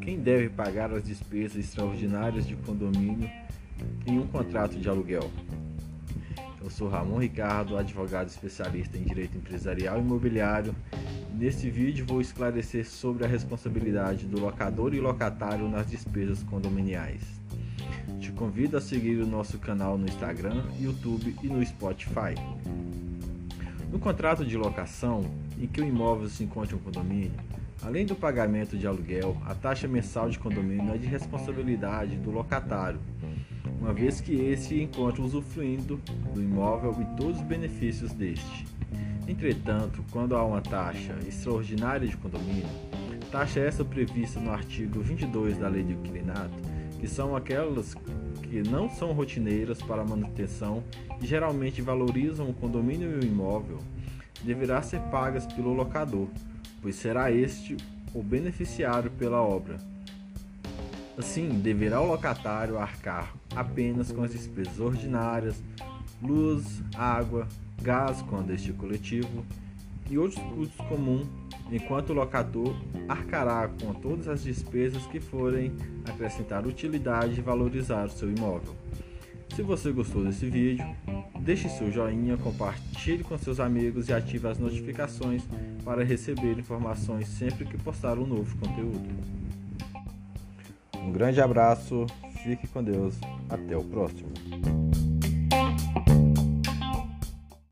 Quem deve pagar as despesas extraordinárias de condomínio em um contrato de aluguel? Eu sou Ramon Ricardo, advogado especialista em direito empresarial e imobiliário. Neste vídeo vou esclarecer sobre a responsabilidade do locador e locatário nas despesas condominiais. Te convido a seguir o nosso canal no Instagram, YouTube e no Spotify. No contrato de locação, em que o imóvel se encontra em um condomínio, além do pagamento de aluguel, a taxa mensal de condomínio é de responsabilidade do locatário, uma vez que esse encontra usufruindo do imóvel e todos os benefícios deste. Entretanto, quando há uma taxa extraordinária de condomínio, taxa essa prevista no artigo 22 da Lei de Inquilinato, que são aquelas que não são rotineiras para manutenção e geralmente valorizam o condomínio e o imóvel, deverá ser pagas pelo locador, pois será este o beneficiário pela obra. Assim, deverá o locatário arcar apenas com as despesas ordinárias, luz, água, gás quando este coletivo e outros custos comuns, enquanto o locador arcará com todas as despesas que forem acrescentar utilidade e valorizar o seu imóvel. Se você gostou desse vídeo, deixe seu joinha, compartilhe com seus amigos e ative as notificações para receber informações sempre que postar um novo conteúdo. Um grande abraço, fique com Deus, até o próximo.